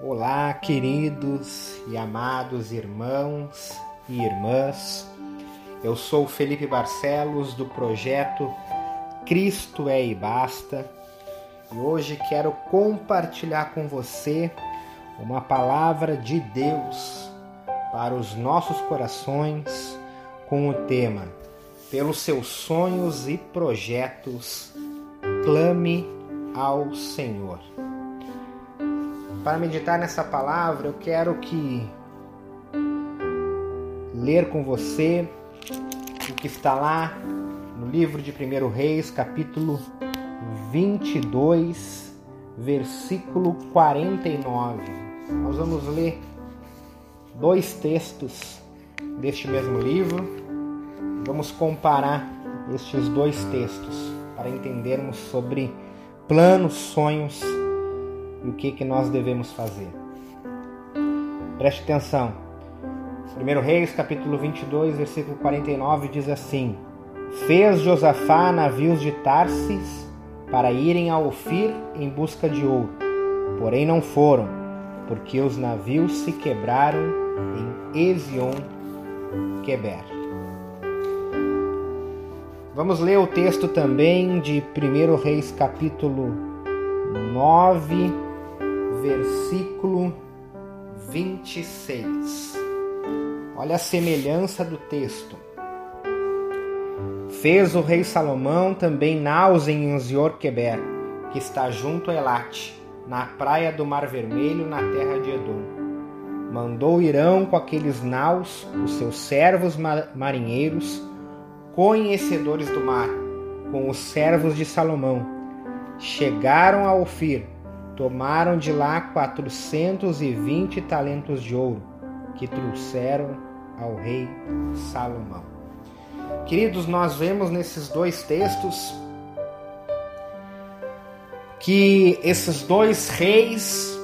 Olá, queridos e amados irmãos e irmãs. Eu sou Felipe Barcelos do projeto Cristo é e basta. E hoje quero compartilhar com você uma palavra de Deus para os nossos corações com o tema Pelos seus sonhos e projetos, clame ao Senhor. Para meditar nessa palavra, eu quero que ler com você o que está lá no livro de 1 Reis, capítulo 22, versículo 49. Nós vamos ler dois textos deste mesmo livro. Vamos comparar estes dois textos para entendermos sobre planos, sonhos e o que, que nós devemos fazer. Preste atenção. 1 Reis, capítulo 22, versículo 49 diz assim: Fez Josafá navios de Tarsis para irem a Ofir em busca de ouro, porém não foram, porque os navios se quebraram em Ezion Queber. Vamos ler o texto também de 1 Reis capítulo 9, versículo 26. Olha a semelhança do texto. Fez o rei Salomão também naus em Anzior-Queber, que está junto a Elate, na praia do Mar Vermelho, na terra de Edom. Mandou Irão com aqueles naus, os seus servos marinheiros, conhecedores do mar, com os servos de Salomão. Chegaram a Ofir, Tomaram de lá quatrocentos e vinte talentos de ouro que trouxeram ao rei Salomão. Queridos, nós vemos nesses dois textos que esses dois reis,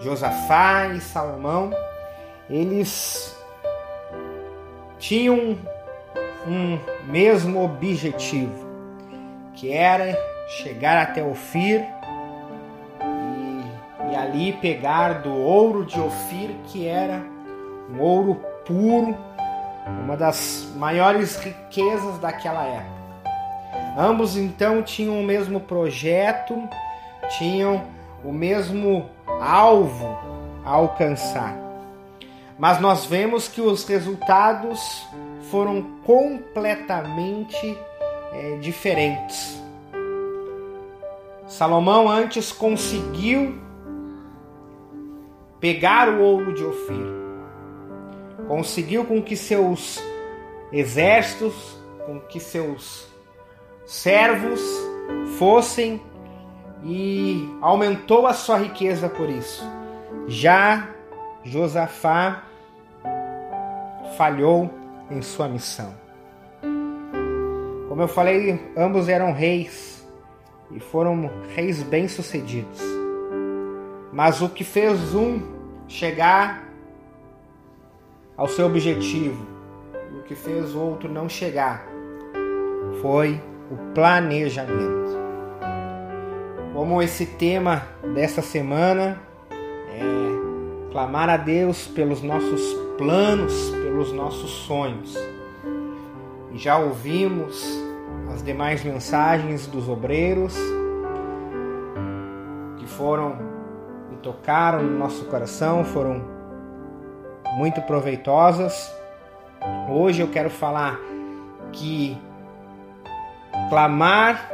Josafá e Salomão, eles tinham um mesmo objetivo, que era chegar até Ofir e, pegar do ouro de Ofir, que era um ouro puro, uma das maiores riquezas daquela época. Ambos então tinham o mesmo projeto, tinham o mesmo alvo a alcançar. Mas nós vemos que os resultados foram completamente é, diferentes. Salomão antes conseguiu pegar o ouro de Ofir, conseguiu com que seus exércitos, com que seus servos fossem e aumentou a sua riqueza por isso. Já Josafá falhou em sua missão. Como eu falei, ambos eram reis e foram reis bem-sucedidos. Mas o que fez um chegar ao seu objetivo o que fez o outro não chegar foi o planejamento. Como esse tema dessa semana é clamar a Deus pelos nossos planos, pelos nossos sonhos. E já ouvimos as demais mensagens dos obreiros que foram tocaram no nosso coração, foram muito proveitosas. Hoje eu quero falar que clamar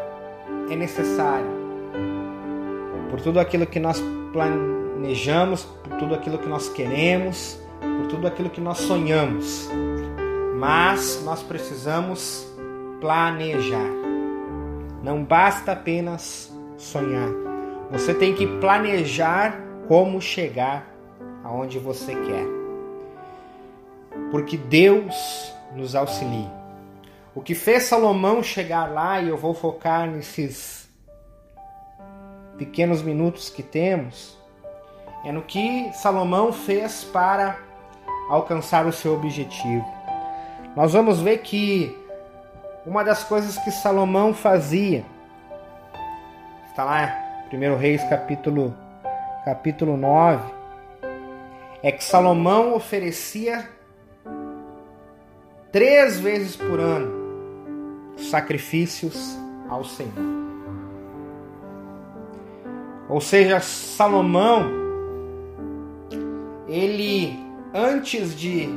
é necessário por tudo aquilo que nós planejamos, por tudo aquilo que nós queremos, por tudo aquilo que nós sonhamos. Mas nós precisamos planejar. Não basta apenas sonhar. Você tem que planejar como chegar aonde você quer. Porque Deus nos auxilia. O que fez Salomão chegar lá, e eu vou focar nesses pequenos minutos que temos, é no que Salomão fez para alcançar o seu objetivo. Nós vamos ver que uma das coisas que Salomão fazia. Está lá, 1 Reis capítulo capítulo 9, é que Salomão oferecia três vezes por ano sacrifícios ao Senhor. Ou seja, Salomão, ele antes de,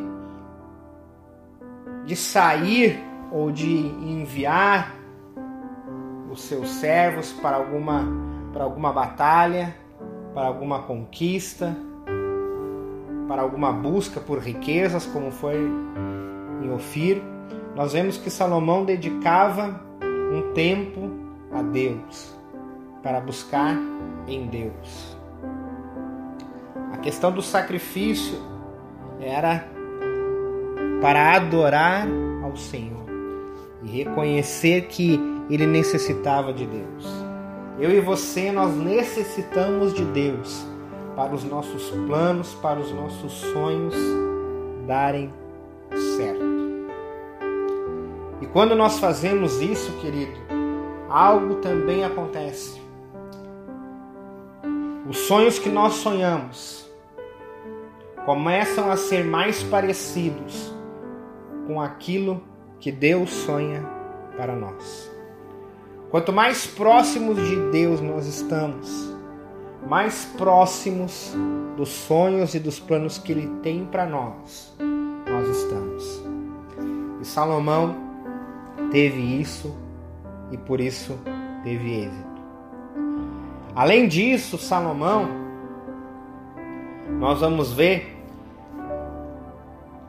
de sair ou de enviar os seus servos para alguma, para alguma batalha, para alguma conquista, para alguma busca por riquezas, como foi em Ofir, nós vemos que Salomão dedicava um tempo a Deus, para buscar em Deus. A questão do sacrifício era para adorar ao Senhor e reconhecer que ele necessitava de Deus. Eu e você, nós necessitamos de Deus para os nossos planos, para os nossos sonhos darem certo. E quando nós fazemos isso, querido, algo também acontece. Os sonhos que nós sonhamos começam a ser mais parecidos com aquilo que Deus sonha para nós. Quanto mais próximos de Deus nós estamos, mais próximos dos sonhos e dos planos que Ele tem para nós, nós estamos. E Salomão teve isso e por isso teve êxito. Além disso, Salomão, nós vamos ver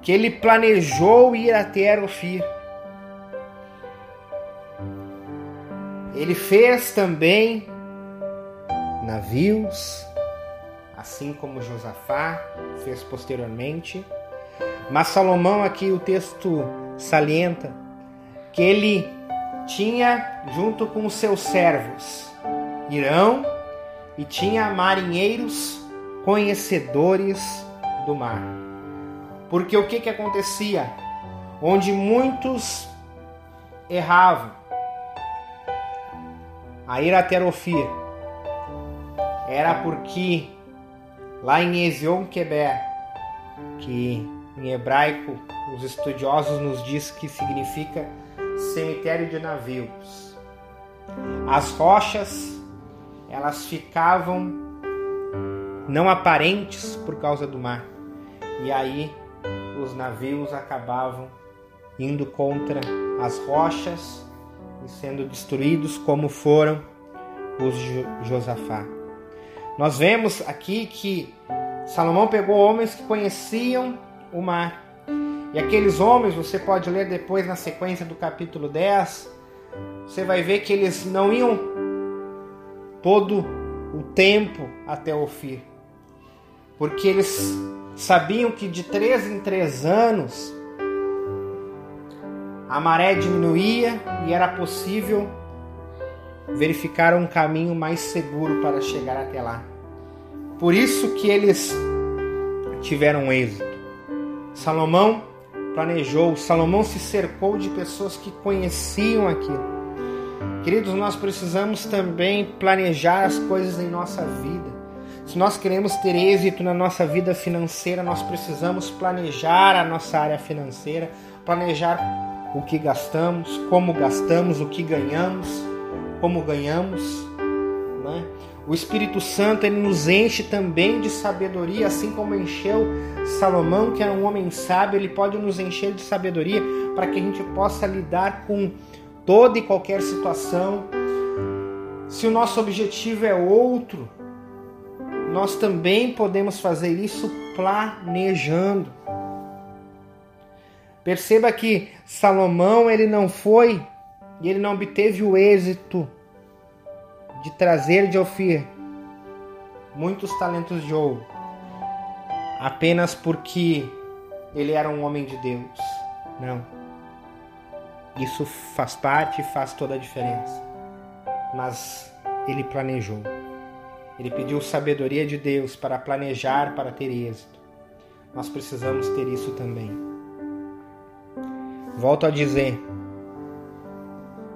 que ele planejou ir até Ofir. Ele fez também navios, assim como Josafá fez posteriormente. Mas Salomão aqui o texto salienta que ele tinha junto com os seus servos Irão e tinha marinheiros conhecedores do mar. Porque o que, que acontecia? Onde muitos erravam, a ir até Ofir, era porque lá em Ezion Queber, que em hebraico os estudiosos nos diz que significa cemitério de navios. As rochas, elas ficavam não aparentes por causa do mar. E aí os navios acabavam indo contra as rochas e sendo destruídos como foram os de Josafá. Nós vemos aqui que Salomão pegou homens que conheciam o mar e aqueles homens, você pode ler depois na sequência do capítulo 10, você vai ver que eles não iam todo o tempo até Ofir, porque eles sabiam que de três em três anos a maré diminuía e era possível verificar um caminho mais seguro para chegar até lá. Por isso que eles tiveram êxito. Salomão planejou, Salomão se cercou de pessoas que conheciam aquilo. Queridos, nós precisamos também planejar as coisas em nossa vida. Se nós queremos ter êxito na nossa vida financeira, nós precisamos planejar a nossa área financeira, planejar o que gastamos, como gastamos, o que ganhamos, como ganhamos. Né? O Espírito Santo ele nos enche também de sabedoria, assim como encheu Salomão, que era um homem sábio, ele pode nos encher de sabedoria para que a gente possa lidar com toda e qualquer situação. Se o nosso objetivo é outro, nós também podemos fazer isso planejando. Perceba que Salomão ele não foi e ele não obteve o êxito de trazer de Ofir muitos talentos de ouro, apenas porque ele era um homem de Deus. Não. Isso faz parte e faz toda a diferença. Mas ele planejou. Ele pediu sabedoria de Deus para planejar, para ter êxito. Nós precisamos ter isso também. Volto a dizer: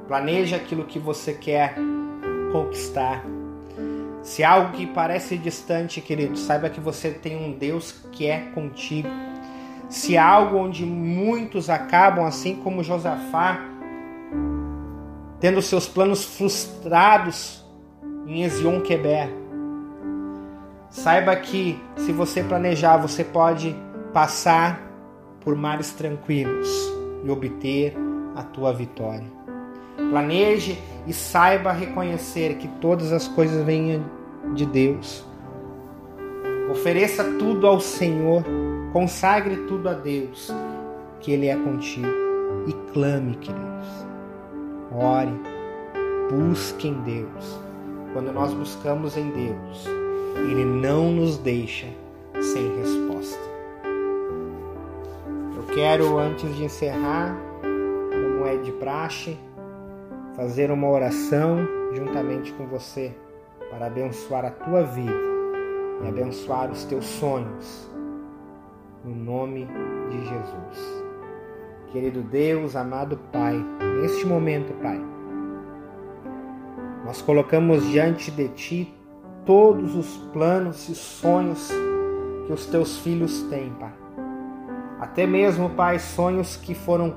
planeje aquilo que você quer conquistar. Se algo que parece distante, querido, saiba que você tem um Deus que é contigo. Se algo onde muitos acabam, assim como Josafá, tendo seus planos frustrados em Ezion Queber, saiba que se você planejar, você pode passar por mares tranquilos e obter a tua vitória. Planeje e saiba reconhecer que todas as coisas vêm de Deus. Ofereça tudo ao Senhor, consagre tudo a Deus, que Ele é contigo. E clame, queridos. Ore, busque em Deus. Quando nós buscamos em Deus, Ele não nos deixa sem resposta. Quero, antes de encerrar, como é de praxe, fazer uma oração juntamente com você para abençoar a tua vida e abençoar os teus sonhos. No nome de Jesus. Querido Deus, amado Pai, neste momento, Pai, nós colocamos diante de Ti todos os planos e sonhos que os teus filhos têm, Pai. Até mesmo, Pai, sonhos que foram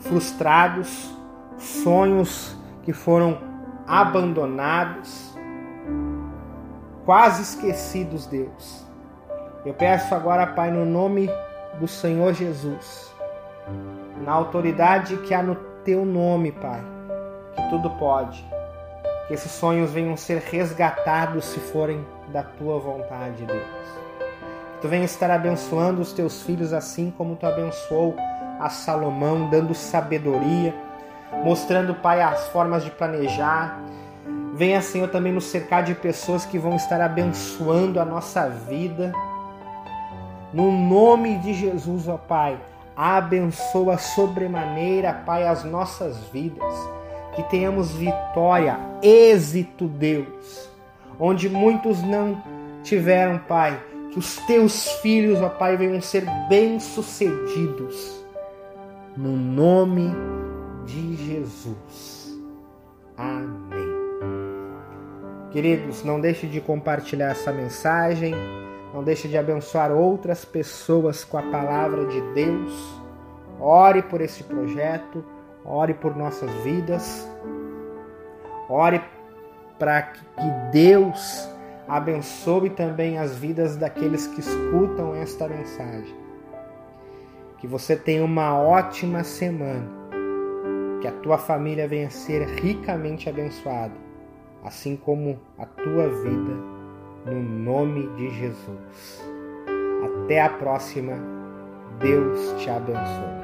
frustrados, sonhos que foram abandonados, quase esquecidos, Deus. Eu peço agora, Pai, no nome do Senhor Jesus, na autoridade que há no teu nome, Pai, que tudo pode, que esses sonhos venham ser resgatados se forem da tua vontade, Deus. Tu venha estar abençoando os teus filhos assim como tu abençoou a Salomão, dando sabedoria, mostrando, Pai, as formas de planejar, Venha, Senhor, também nos cercar de pessoas que vão estar abençoando a nossa vida. No nome de Jesus, ó Pai, abençoa sobremaneira, Pai, as nossas vidas. Que tenhamos vitória, êxito, Deus. Onde muitos não tiveram, Pai, que os teus filhos, ó Pai, venham ser bem-sucedidos. No nome de Jesus. Amém. Queridos, não deixe de compartilhar essa mensagem, não deixe de abençoar outras pessoas com a palavra de Deus. Ore por esse projeto, ore por nossas vidas. Ore para que Deus abençoe também as vidas daqueles que escutam esta mensagem. Que você tenha uma ótima semana. Que a tua família venha ser ricamente abençoada assim como a tua vida, no nome de Jesus. Até a próxima. Deus te abençoe.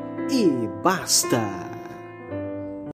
e basta.